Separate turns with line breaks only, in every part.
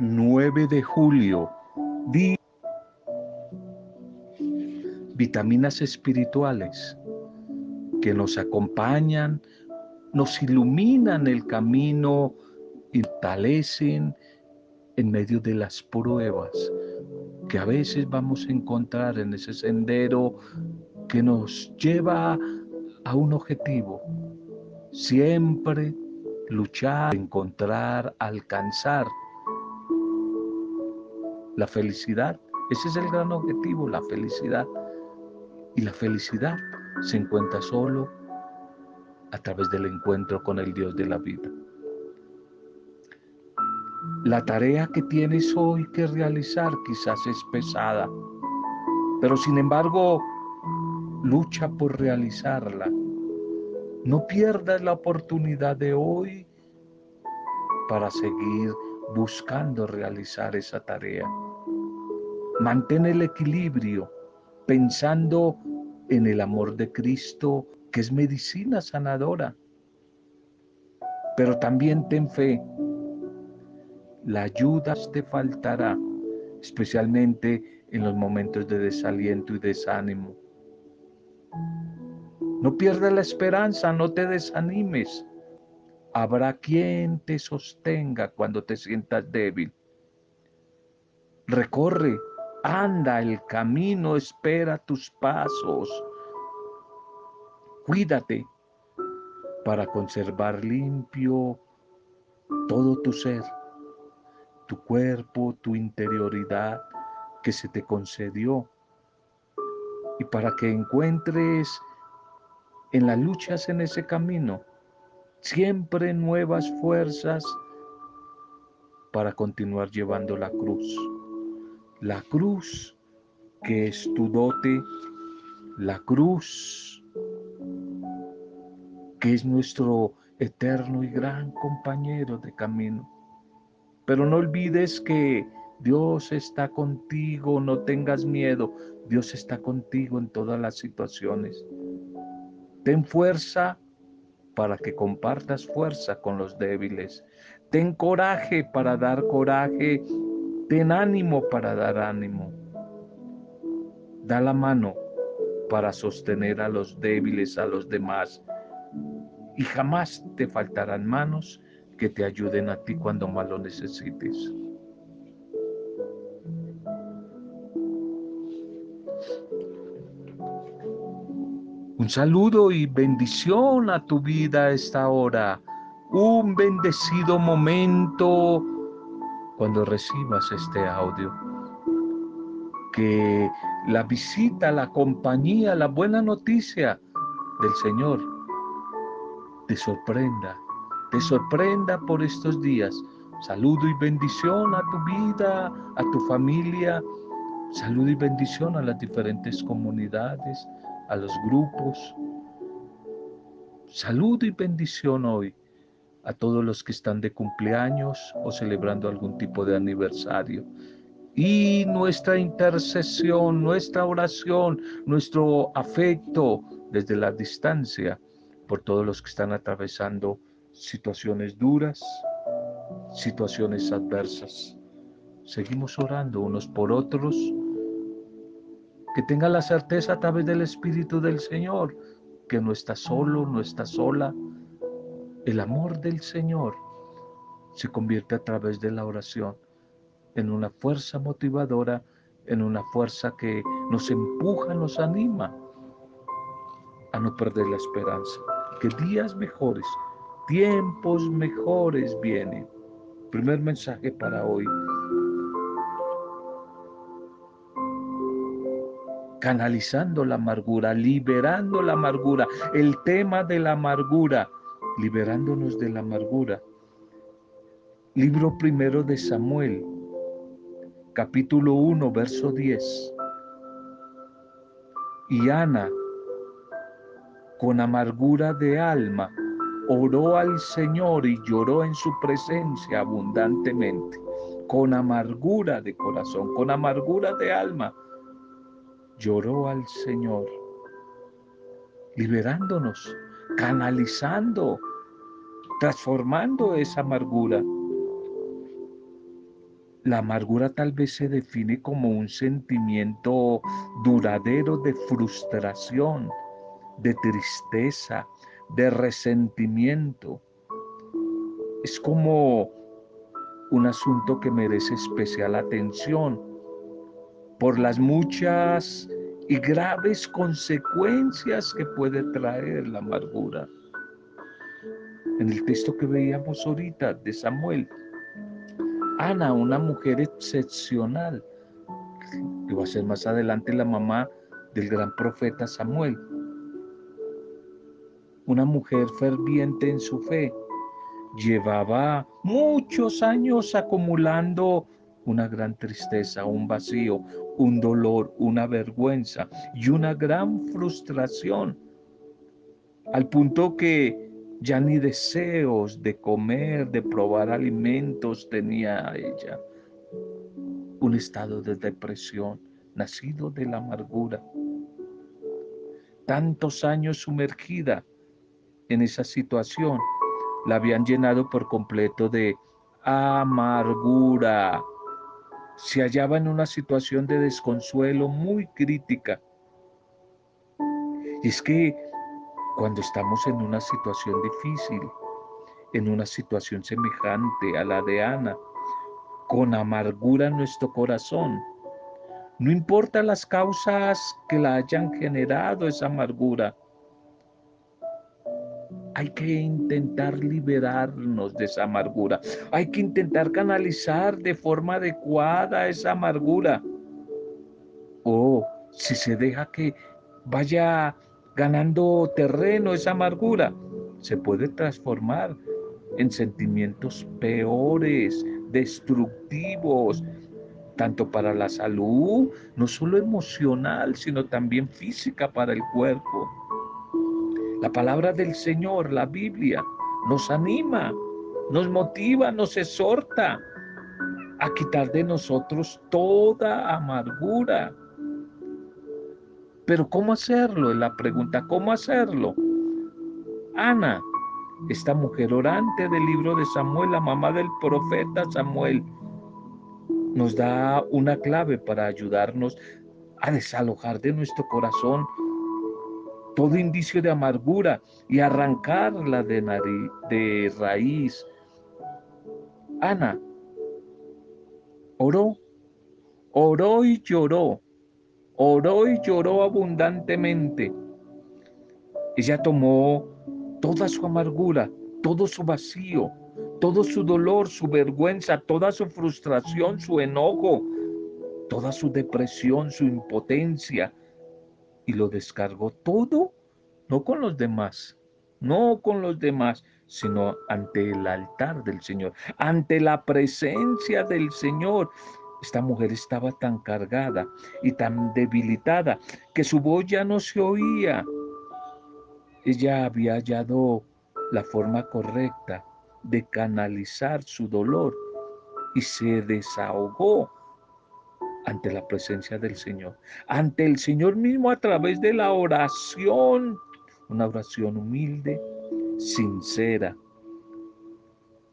9 de julio. vitaminas espirituales que nos acompañan, nos iluminan el camino y fortalecen en medio de las pruebas que a veces vamos a encontrar en ese sendero que nos lleva a un objetivo. Siempre luchar, encontrar, alcanzar la felicidad. Ese es el gran objetivo, la felicidad. Y la felicidad se encuentra solo a través del encuentro con el Dios de la vida. La tarea que tienes hoy que realizar quizás es pesada, pero sin embargo, lucha por realizarla. No pierdas la oportunidad de hoy para seguir buscando realizar esa tarea. Mantén el equilibrio pensando en el amor de Cristo, que es medicina sanadora. Pero también ten fe. La ayuda te faltará, especialmente en los momentos de desaliento y desánimo. No pierdas la esperanza, no te desanimes. Habrá quien te sostenga cuando te sientas débil. Recorre, anda el camino, espera tus pasos. Cuídate para conservar limpio todo tu ser, tu cuerpo, tu interioridad que se te concedió y para que encuentres en las luchas en ese camino siempre nuevas fuerzas para continuar llevando la cruz. La cruz que es tu dote, la cruz que es nuestro eterno y gran compañero de camino. Pero no olvides que Dios está contigo, no tengas miedo, Dios está contigo en todas las situaciones. Ten fuerza para que compartas fuerza con los débiles. Ten coraje para dar coraje. Ten ánimo para dar ánimo. Da la mano para sostener a los débiles, a los demás. Y jamás te faltarán manos que te ayuden a ti cuando más lo necesites. Un saludo y bendición a tu vida a esta hora. Un bendecido momento cuando recibas este audio. Que la visita, la compañía, la buena noticia del Señor te sorprenda, te sorprenda por estos días. Saludo y bendición a tu vida, a tu familia. Saludo y bendición a las diferentes comunidades, a los grupos. Saludo y bendición hoy a todos los que están de cumpleaños o celebrando algún tipo de aniversario. Y nuestra intercesión, nuestra oración, nuestro afecto desde la distancia por todos los que están atravesando situaciones duras, situaciones adversas. Seguimos orando unos por otros que tenga la certeza a través del Espíritu del Señor que no está solo, no está sola. El amor del Señor se convierte a través de la oración en una fuerza motivadora, en una fuerza que nos empuja, nos anima a no perder la esperanza. Que días mejores, tiempos mejores vienen. Primer mensaje para hoy. canalizando la amargura, liberando la amargura, el tema de la amargura, liberándonos de la amargura. Libro primero de Samuel, capítulo 1, verso 10. Y Ana, con amargura de alma, oró al Señor y lloró en su presencia abundantemente, con amargura de corazón, con amargura de alma lloró al Señor, liberándonos, canalizando, transformando esa amargura. la amargura tal vez se define como un sentimiento duradero de frustración, de tristeza, de resentimiento. Es como un asunto que merece especial atención por las muchas y graves consecuencias que puede traer la amargura. En el texto que veíamos ahorita de Samuel, Ana, una mujer excepcional, que va a ser más adelante la mamá del gran profeta Samuel. Una mujer ferviente en su fe. Llevaba muchos años acumulando una gran tristeza, un vacío, un dolor, una vergüenza y una gran frustración, al punto que ya ni deseos de comer, de probar alimentos tenía ella. Un estado de depresión nacido de la amargura. Tantos años sumergida en esa situación la habían llenado por completo de amargura. Se hallaba en una situación de desconsuelo muy crítica. Y es que cuando estamos en una situación difícil, en una situación semejante a la de Ana, con amargura en nuestro corazón. No importa las causas que la hayan generado esa amargura. Hay que intentar liberarnos de esa amargura. Hay que intentar canalizar de forma adecuada esa amargura. O si se deja que vaya ganando terreno esa amargura, se puede transformar en sentimientos peores, destructivos, tanto para la salud, no solo emocional, sino también física para el cuerpo. La palabra del Señor, la Biblia, nos anima, nos motiva, nos exhorta a quitar de nosotros toda amargura, pero ¿cómo hacerlo? La pregunta, ¿cómo hacerlo? Ana, esta mujer orante del libro de Samuel, la mamá del profeta Samuel, nos da una clave para ayudarnos a desalojar de nuestro corazón todo indicio de amargura y arrancarla de, de raíz. Ana oró, oró y lloró oró y lloró abundantemente. Ella tomó toda su amargura, todo su vacío, todo su dolor, su vergüenza, toda su frustración, su enojo, toda su depresión, su impotencia, y lo descargó todo, no con los demás, no con los demás, sino ante el altar del Señor, ante la presencia del Señor. Esta mujer estaba tan cargada y tan debilitada que su voz ya no se oía. Ella había hallado la forma correcta de canalizar su dolor y se desahogó ante la presencia del Señor, ante el Señor mismo a través de la oración, una oración humilde, sincera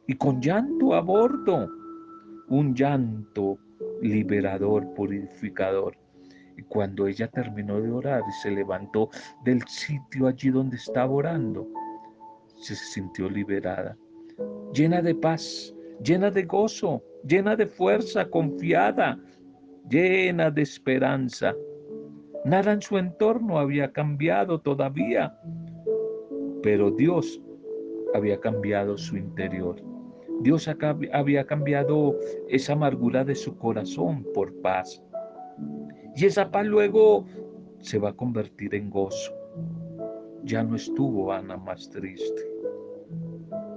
y con llanto a bordo, un llanto liberador, purificador. Y cuando ella terminó de orar y se levantó del sitio allí donde estaba orando, se sintió liberada, llena de paz, llena de gozo, llena de fuerza, confiada, llena de esperanza. Nada en su entorno había cambiado todavía, pero Dios había cambiado su interior. Dios había cambiado esa amargura de su corazón por paz. Y esa paz luego se va a convertir en gozo. Ya no estuvo Ana más triste.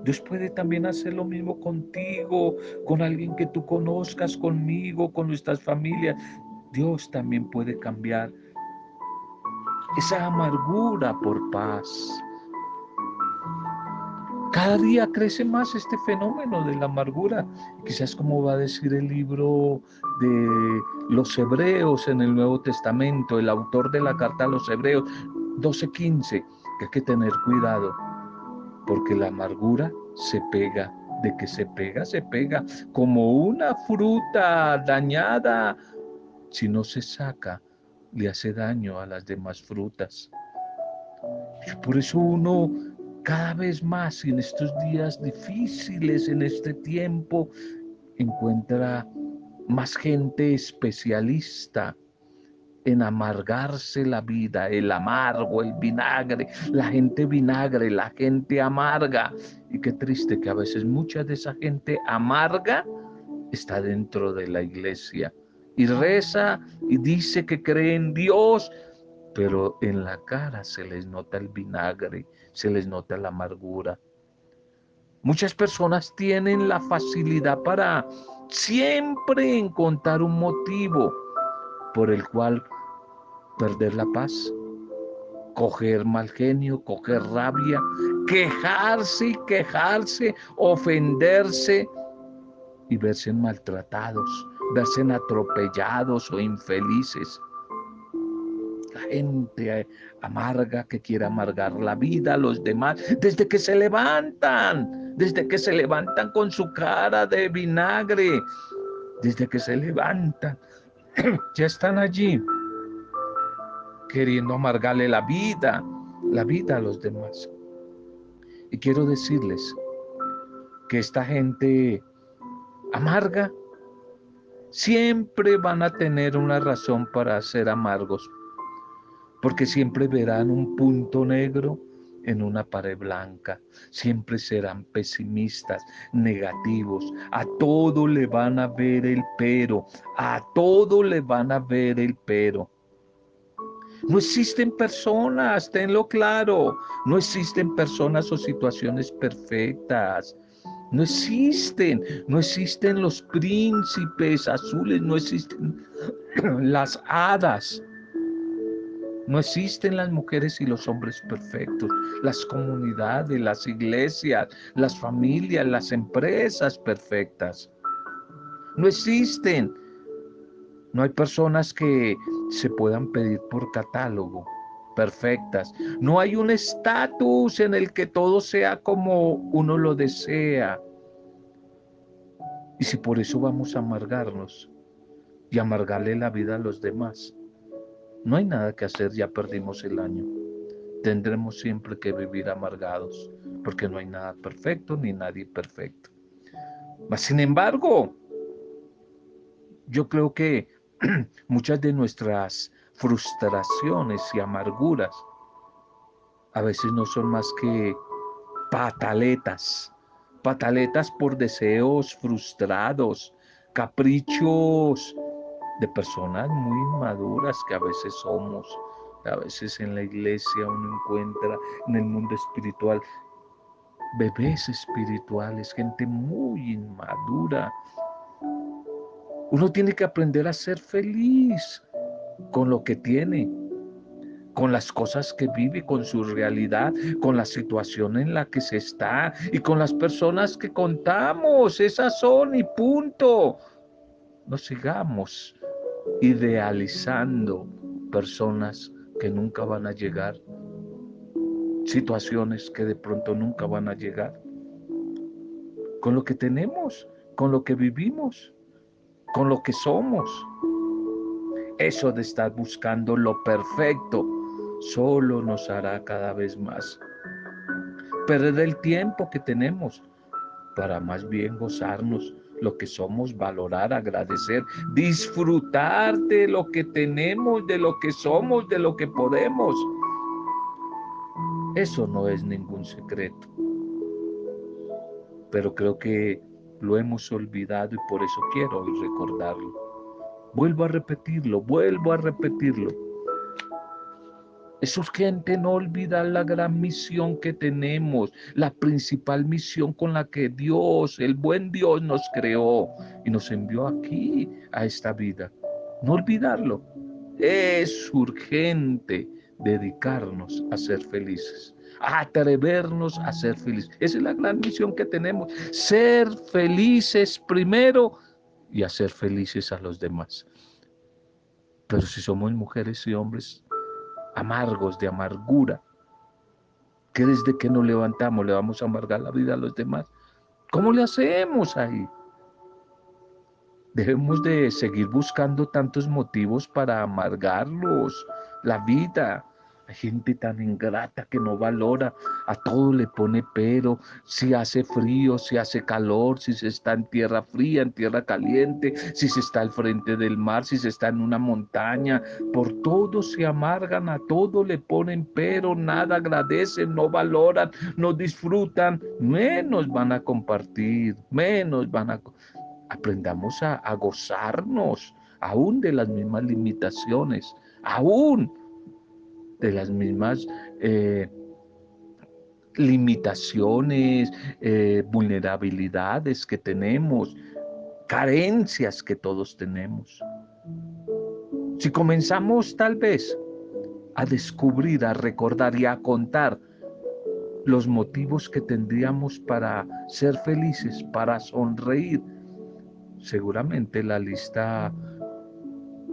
Dios puede también hacer lo mismo contigo, con alguien que tú conozcas, conmigo, con nuestras familias. Dios también puede cambiar esa amargura por paz. Cada día crece más este fenómeno de la amargura. Quizás como va a decir el libro de los hebreos en el Nuevo Testamento, el autor de la carta a los hebreos 12:15, que hay que tener cuidado, porque la amargura se pega de que se pega, se pega como una fruta dañada. Si no se saca, le hace daño a las demás frutas. por eso uno cada vez más en estos días difíciles, en este tiempo, encuentra más gente especialista en amargarse la vida, el amargo, el vinagre, la gente vinagre, la gente amarga. Y qué triste que a veces mucha de esa gente amarga está dentro de la iglesia y reza y dice que cree en Dios, pero en la cara se les nota el vinagre, se les nota la amargura. Muchas personas tienen la facilidad para siempre encontrar un motivo por el cual perder la paz, coger mal genio, coger rabia, quejarse y quejarse, ofenderse y verse maltratados, verse atropellados o infelices. Gente amarga que quiere amargar la vida a los demás desde que se levantan, desde que se levantan con su cara de vinagre, desde que se levantan ya están allí queriendo amargarle la vida, la vida a los demás. Y quiero decirles que esta gente amarga siempre van a tener una razón para ser amargos, porque siempre verán un punto negro en una pared blanca. Siempre serán pesimistas, negativos. A todo le van a ver el pero. A todo le van a ver el pero. No existen personas, tenlo claro. No existen personas o situaciones perfectas. No existen, no existen los príncipes azules, no existen las hadas. No existen las mujeres y los hombres perfectos, las comunidades, las iglesias, las familias, las empresas perfectas. No existen. No hay personas que se puedan pedir por catálogo perfectas. No hay un estatus en el que todo sea como uno lo desea. Y si por eso vamos a amargarnos y amargarle la vida a los demás, no hay nada que hacer, ya perdimos el año. Tendremos siempre que vivir amargados, porque no hay nada perfecto ni nadie perfecto. Mas, sin embargo, yo creo que muchas de nuestras frustraciones y amarguras a veces no son más que pataletas, pataletas por deseos frustrados, caprichos de personas muy maduras que a veces somos. A veces en la iglesia uno encuentra en el mundo espiritual bebés espirituales, gente muy inmadura. Uno tiene que aprender a ser feliz con lo que tiene, con las cosas que vive, con su realidad, con la situación en la que se está y con las personas que contamos. Esas son y punto. No sigamos idealizando personas que nunca van a llegar, situaciones que de pronto nunca van a llegar. Con lo que tenemos, con lo que vivimos, con lo que somos. Eso de estar buscando lo perfecto solo nos hará cada vez más perder el tiempo que tenemos para más bien gozarnos lo que somos, valorar, agradecer, disfrutar de lo que tenemos, de lo que somos, de lo que podemos. Eso no es ningún secreto. Pero creo que lo hemos olvidado y por eso quiero hoy recordarlo. Vuelvo a repetirlo, vuelvo a repetirlo es urgente no olvidar la gran misión que tenemos, la principal misión con la que Dios, el buen Dios, nos creó y nos envió aquí a esta vida. No olvidarlo. Es urgente dedicarnos a ser felices, a atrevernos a ser felices. Esa es la gran misión que tenemos. Ser felices primero y hacer felices a los demás. Pero si somos mujeres y hombres amargos, de amargura, que desde que nos levantamos le vamos a amargar la vida a los demás. ¿Cómo le hacemos ahí? Debemos de seguir buscando tantos motivos para amargarlos la vida. Gente tan ingrata que no valora, a todo le pone pero, si hace frío, si hace calor, si se está en tierra fría, en tierra caliente, si se está al frente del mar, si se está en una montaña, por todo se amargan, a todo le ponen pero, nada agradecen, no valoran, no disfrutan, menos van a compartir, menos van a... Aprendamos a, a gozarnos aún de las mismas limitaciones, aún de las mismas eh, limitaciones, eh, vulnerabilidades que tenemos, carencias que todos tenemos. Si comenzamos tal vez a descubrir, a recordar y a contar los motivos que tendríamos para ser felices, para sonreír, seguramente la lista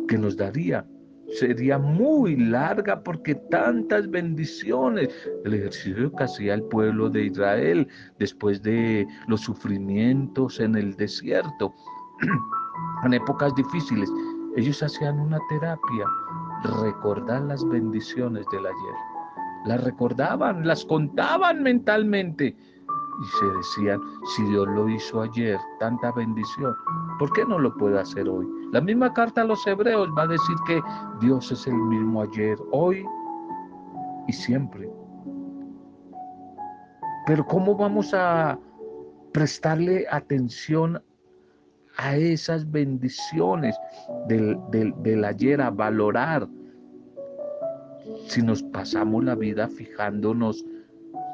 que nos daría sería muy larga porque tantas bendiciones. El ejercicio que hacía el pueblo de Israel después de los sufrimientos en el desierto, en épocas difíciles, ellos hacían una terapia, recordar las bendiciones del ayer. Las recordaban, las contaban mentalmente y se decían, si Dios lo hizo ayer, tanta bendición, ¿por qué no lo puede hacer hoy? La misma carta a los hebreos va a decir que Dios es el mismo ayer, hoy y siempre. Pero ¿cómo vamos a prestarle atención a esas bendiciones del, del, ayer, a valorar si nos pasamos la vida fijándonos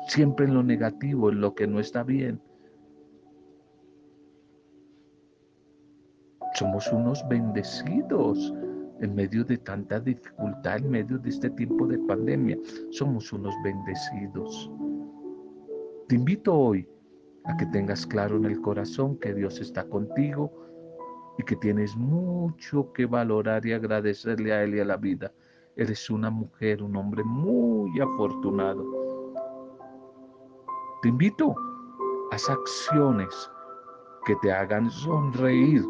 siempre en lo negativo, en lo que no está bien. Somos unos bendecidos en medio de tanta dificultad, en medio de este tiempo de pandemia. Somos unos bendecidos. Te invito hoy a que tengas claro en el corazón que Dios está contigo y que tienes mucho que valorar y agradecerle a Él y a la vida. Eres una mujer, un hombre muy afortunado te invito a acciones que te hagan sonreír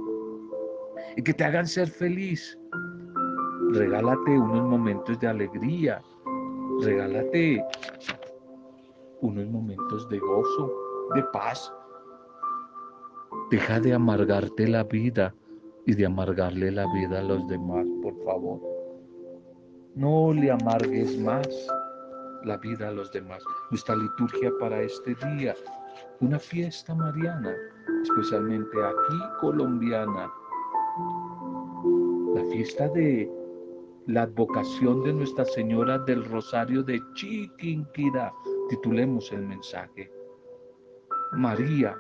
y que te hagan ser feliz. Regálate unos momentos de alegría, regálate unos momentos de gozo, de paz. Deja de amargarte la vida y de amargarle la vida a los demás, por favor. No le amargues más la vida a los demás. Nuestra liturgia para este día, una fiesta mariana, especialmente aquí colombiana, la fiesta de la advocación de Nuestra Señora del Rosario de Chiquinquirá. Titulemos el mensaje. María,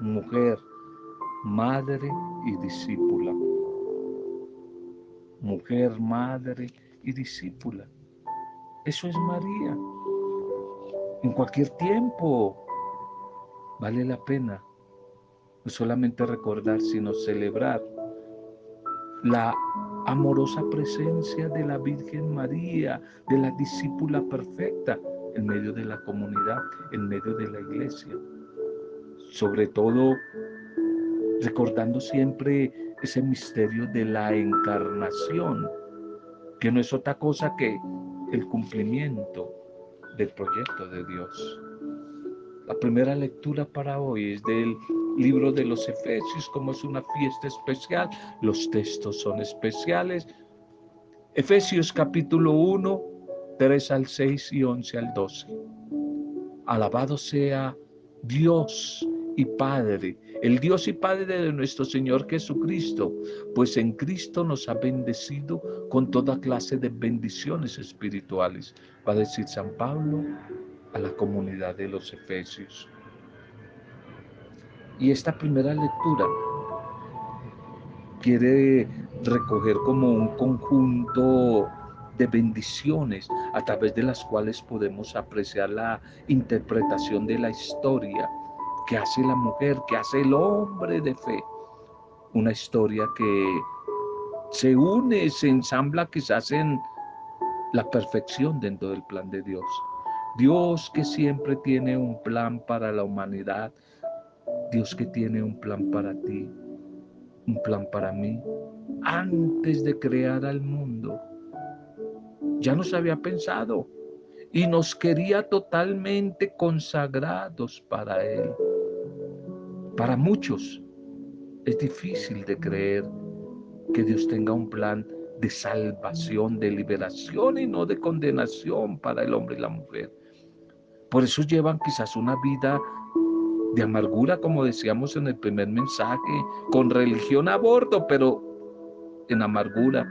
mujer, madre y discípula. Mujer, madre y discípula. Eso es María. En cualquier tiempo vale la pena no solamente recordar, sino celebrar la amorosa presencia de la Virgen María, de la discípula perfecta en medio de la comunidad, en medio de la iglesia. Sobre todo recordando siempre ese misterio de la encarnación, que no es otra cosa que el cumplimiento del proyecto de Dios. La primera lectura para hoy es del libro de los Efesios, como es una fiesta especial, los textos son especiales. Efesios capítulo 1, 3 al 6 y 11 al 12. Alabado sea Dios y Padre, el Dios y Padre de nuestro Señor Jesucristo, pues en Cristo nos ha bendecido con toda clase de bendiciones espirituales, va a decir San Pablo a la comunidad de los Efesios. Y esta primera lectura quiere recoger como un conjunto de bendiciones a través de las cuales podemos apreciar la interpretación de la historia que hace la mujer, que hace el hombre de fe. Una historia que se une, se ensambla quizás en la perfección dentro del plan de Dios. Dios que siempre tiene un plan para la humanidad, Dios que tiene un plan para ti, un plan para mí, antes de crear al mundo. Ya nos había pensado y nos quería totalmente consagrados para Él. Para muchos es difícil de creer que Dios tenga un plan de salvación, de liberación y no de condenación para el hombre y la mujer. Por eso llevan quizás una vida de amargura, como decíamos en el primer mensaje, con religión a bordo, pero en amargura,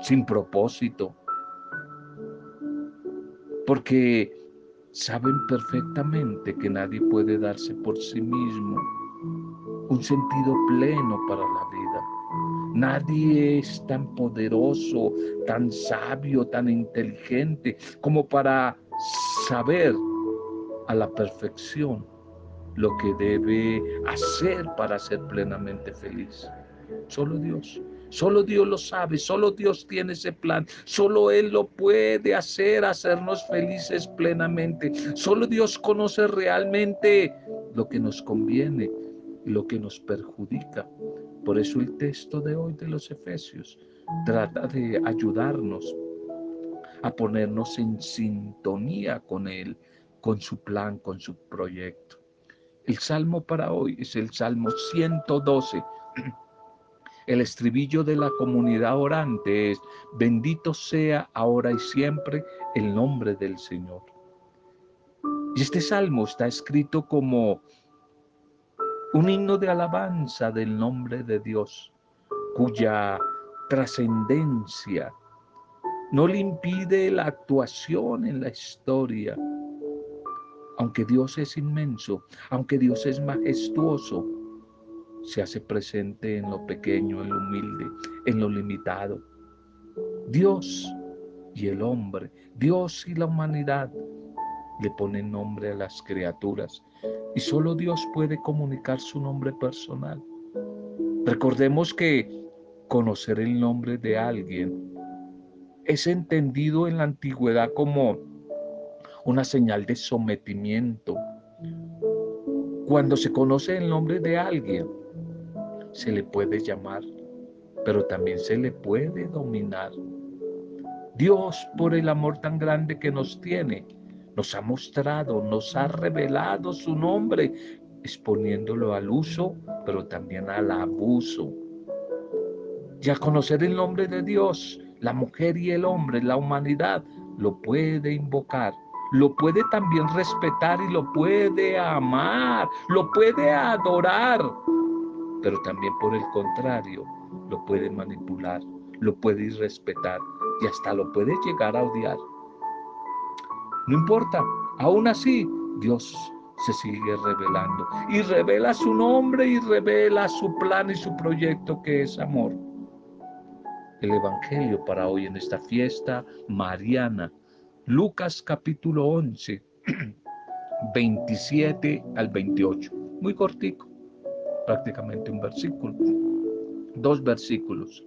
sin propósito. Porque saben perfectamente que nadie puede darse por sí mismo un sentido pleno para la vida. Nadie es tan poderoso, tan sabio, tan inteligente como para saber a la perfección lo que debe hacer para ser plenamente feliz. Solo Dios. Solo Dios lo sabe, solo Dios tiene ese plan, solo Él lo puede hacer, hacernos felices plenamente. Solo Dios conoce realmente lo que nos conviene y lo que nos perjudica. Por eso el texto de hoy de los Efesios trata de ayudarnos a ponernos en sintonía con Él, con su plan, con su proyecto. El salmo para hoy es el Salmo 112. El estribillo de la comunidad orante es, bendito sea ahora y siempre el nombre del Señor. Y este salmo está escrito como un himno de alabanza del nombre de Dios, cuya trascendencia no le impide la actuación en la historia. Aunque Dios es inmenso, aunque Dios es majestuoso, se hace presente en lo pequeño, en lo humilde, en lo limitado. Dios y el hombre, Dios y la humanidad le ponen nombre a las criaturas y solo Dios puede comunicar su nombre personal. Recordemos que conocer el nombre de alguien es entendido en la antigüedad como una señal de sometimiento. Cuando se conoce el nombre de alguien, se le puede llamar, pero también se le puede dominar. Dios, por el amor tan grande que nos tiene, nos ha mostrado, nos ha revelado su nombre, exponiéndolo al uso, pero también al abuso. Y al conocer el nombre de Dios, la mujer y el hombre, la humanidad, lo puede invocar, lo puede también respetar y lo puede amar, lo puede adorar, pero también por el contrario, lo puede manipular, lo puede irrespetar y hasta lo puede llegar a odiar. No importa, aún así Dios se sigue revelando y revela su nombre y revela su plan y su proyecto que es amor el Evangelio para hoy en esta fiesta mariana. Lucas capítulo 11, 27 al 28. Muy cortico, prácticamente un versículo. Dos versículos.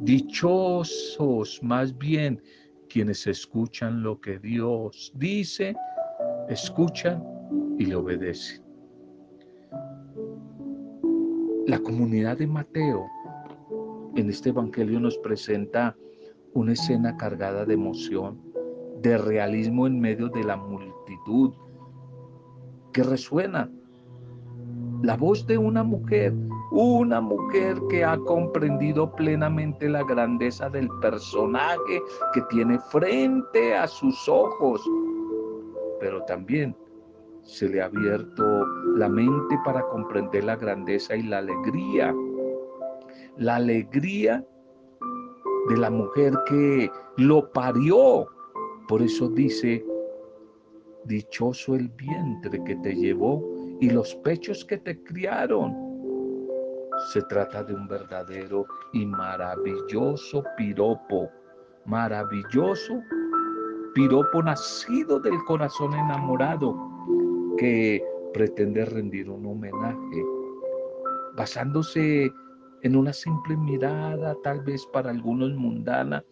Dichosos más bien quienes escuchan lo que Dios dice, escuchan y le obedecen. La comunidad de Mateo en este Evangelio nos presenta una escena cargada de emoción, de realismo en medio de la multitud, que resuena la voz de una mujer, una mujer que ha comprendido plenamente la grandeza del personaje que tiene frente a sus ojos, pero también se le ha abierto la mente para comprender la grandeza y la alegría la alegría de la mujer que lo parió. Por eso dice, dichoso el vientre que te llevó y los pechos que te criaron. Se trata de un verdadero y maravilloso piropo, maravilloso piropo nacido del corazón enamorado que pretende rendir un homenaje basándose en una simple mirada, tal vez para algunos mundana,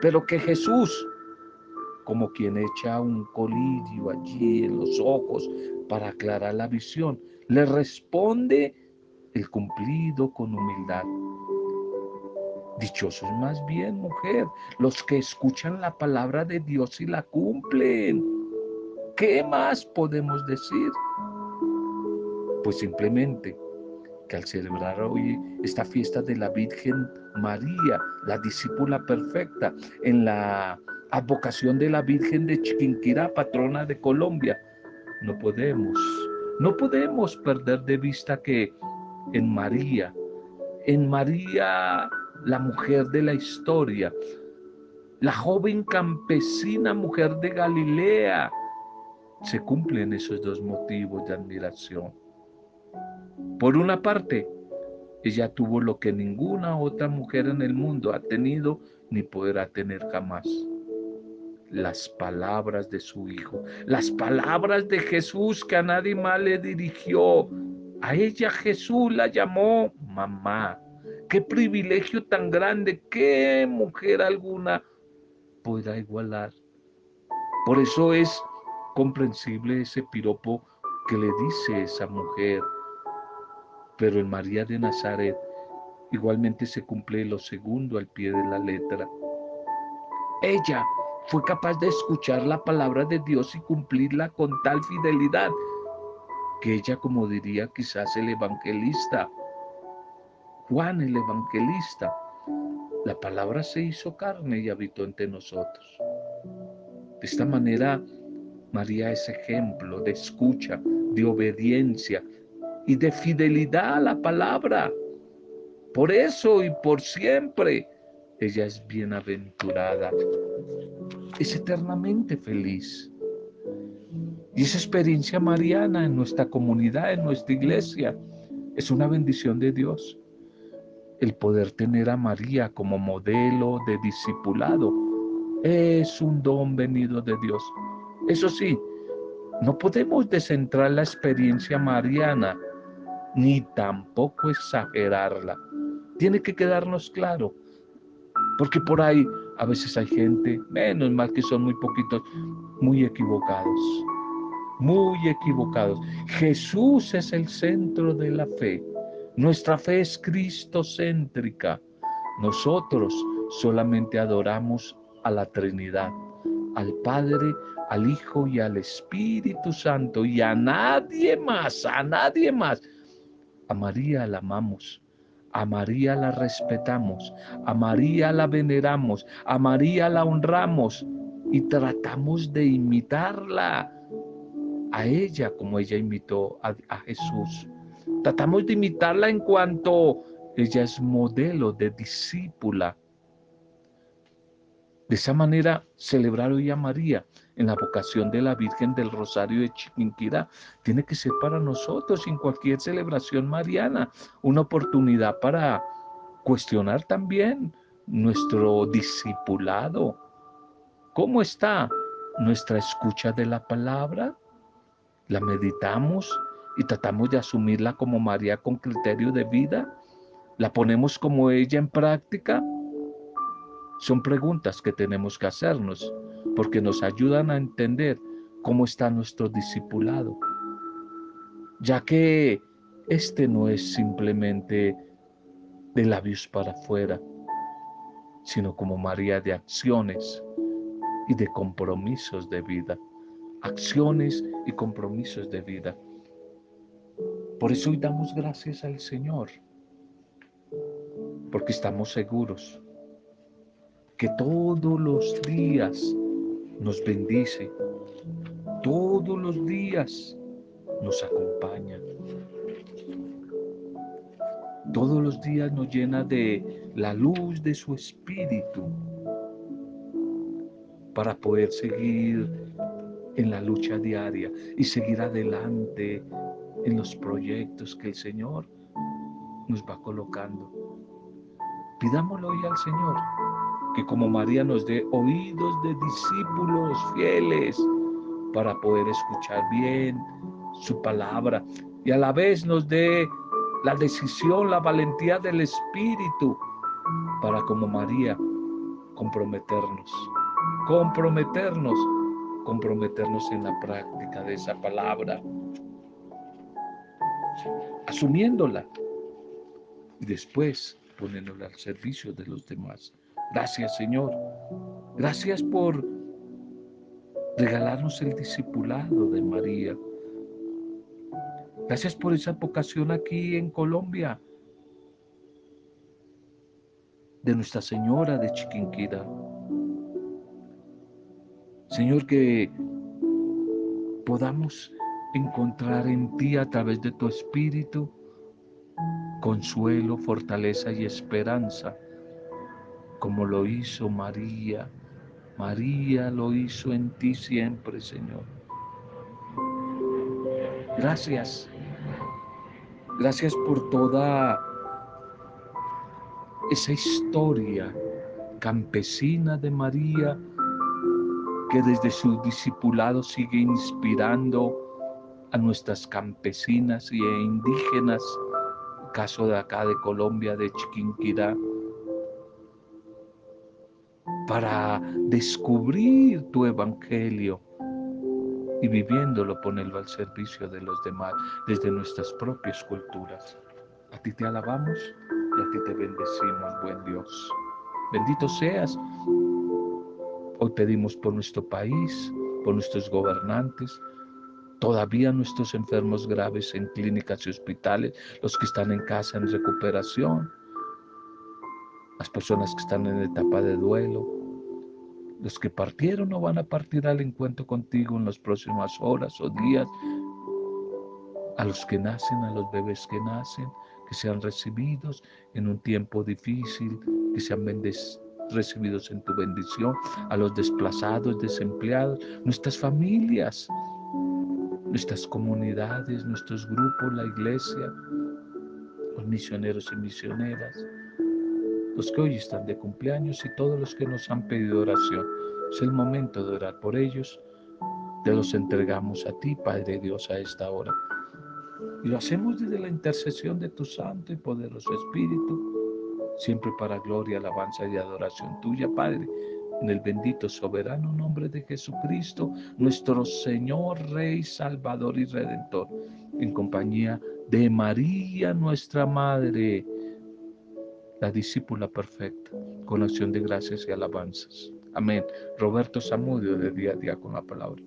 pero que Jesús, como quien echa un colirio allí en los ojos para aclarar la visión. Le responde el cumplido con humildad. Dichosos más bien, mujer, los que escuchan la palabra de Dios y la cumplen. ¿Qué más podemos decir? Pues simplemente que al celebrar hoy esta fiesta de la Virgen María, la discípula perfecta, en la advocación de la Virgen de Chiquinquirá, patrona de Colombia, no podemos, no podemos perder de vista que en María, en María, la mujer de la historia, la joven campesina mujer de Galilea, se cumplen esos dos motivos de admiración. Por una parte, ella tuvo lo que ninguna otra mujer en el mundo ha tenido ni podrá tener jamás. Las palabras de su hijo, las palabras de Jesús que a nadie más le dirigió. A ella Jesús la llamó mamá. Qué privilegio tan grande, qué mujer alguna podrá igualar. Por eso es comprensible ese piropo que le dice esa mujer pero en María de Nazaret igualmente se cumple lo segundo al pie de la letra. Ella fue capaz de escuchar la palabra de Dios y cumplirla con tal fidelidad que ella, como diría quizás el evangelista, Juan el evangelista, la palabra se hizo carne y habitó entre nosotros. De esta manera, María es ejemplo de escucha, de obediencia, y de fidelidad a la palabra. Por eso y por siempre ella es bienaventurada, es eternamente feliz. Y esa experiencia mariana en nuestra comunidad, en nuestra iglesia, es una bendición de Dios. El poder tener a María como modelo de discipulado es un don venido de Dios. Eso sí, no podemos descentrar la experiencia mariana ni tampoco exagerarla. Tiene que quedarnos claro, porque por ahí a veces hay gente, menos mal que son muy poquitos, muy equivocados, muy equivocados. Jesús es el centro de la fe. Nuestra fe es cristocéntrica. Nosotros solamente adoramos a la Trinidad, al Padre, al Hijo y al Espíritu Santo y a nadie más, a nadie más. A María la amamos, a María la respetamos, a María la veneramos, a María la honramos y tratamos de imitarla a ella como ella imitó a, Jesús. Tratamos de imitarla en cuanto ella es modelo de discípula. De esa manera, celebrar hoy a María en la vocación de la Virgen del Rosario de Chiquinquirá tiene que ser para nosotros en cualquier celebración mariana una oportunidad para cuestionar también nuestro discipulado. ¿Cómo está nuestra escucha de la palabra? ¿La meditamos y tratamos de asumirla como María con criterio de vida? ¿La ponemos como ella en práctica? Son preguntas que tenemos que hacernos porque nos ayudan a entender cómo está nuestro discipulado, ya que este no es simplemente de labios para afuera, sino como María de acciones y de compromisos de vida, acciones y compromisos de vida. Por eso hoy damos gracias al Señor, porque estamos seguros que todos los días nos bendice, todos los días nos acompaña. Todos los días nos llena de la luz de su espíritu para poder seguir en la lucha diaria y seguir adelante en los proyectos que el Señor nos va colocando. Pidámoslo hoy al Señor que como María nos dé oídos de discípulos fieles para poder escuchar bien su palabra y a la vez nos dé la decisión, la valentía del Espíritu para como María comprometernos comprometernos, comprometernos en la práctica de esa palabra, asumiéndola y después poniéndola al servicio de los demás. Gracias Señor. Gracias por regalarnos el discipulado de María. Gracias por esa vocación aquí en Colombia de Nuestra Señora de Chiquinquira. Señor, que podamos encontrar en ti a través de tu Espíritu consuelo, fortaleza y esperanza, como lo hizo María. María lo hizo en ti siempre, Señor. Gracias. Gracias por toda esa historia campesina de María que desde su discipulado sigue inspirando a nuestras campesinas e indígenas, caso de acá de Colombia, de Chiquinquirá, para descubrir tu evangelio y viviéndolo ponerlo al servicio de los demás desde nuestras propias culturas. A ti te alabamos y a ti te bendecimos, buen Dios. Bendito seas. Hoy pedimos por nuestro país, por nuestros gobernantes, todavía nuestros enfermos graves en clínicas y hospitales, los que están en casa en recuperación, las personas que están en etapa de duelo, los que partieron o van a partir al encuentro contigo en las próximas horas o días, a los que nacen, a los bebés que nacen, que sean recibidos en un tiempo difícil, que sean recibidos en tu bendición, a los desplazados, desempleados, nuestras familias, nuestras comunidades, nuestros grupos, la iglesia, los misioneros y misioneras, los que hoy están de cumpleaños y todos los que nos han pedido oración. Es el momento de orar por ellos. Te los entregamos a ti, Padre Dios, a esta hora. Y lo hacemos desde la intercesión de tu Santo y poderoso Espíritu, siempre para gloria, alabanza y adoración tuya, Padre, en el bendito soberano nombre de Jesucristo, nuestro Señor, Rey, Salvador y Redentor, en compañía de María, nuestra Madre, la discípula perfecta, con acción de gracias y alabanzas. Amén. Roberto Samudio de día a día con la palabra.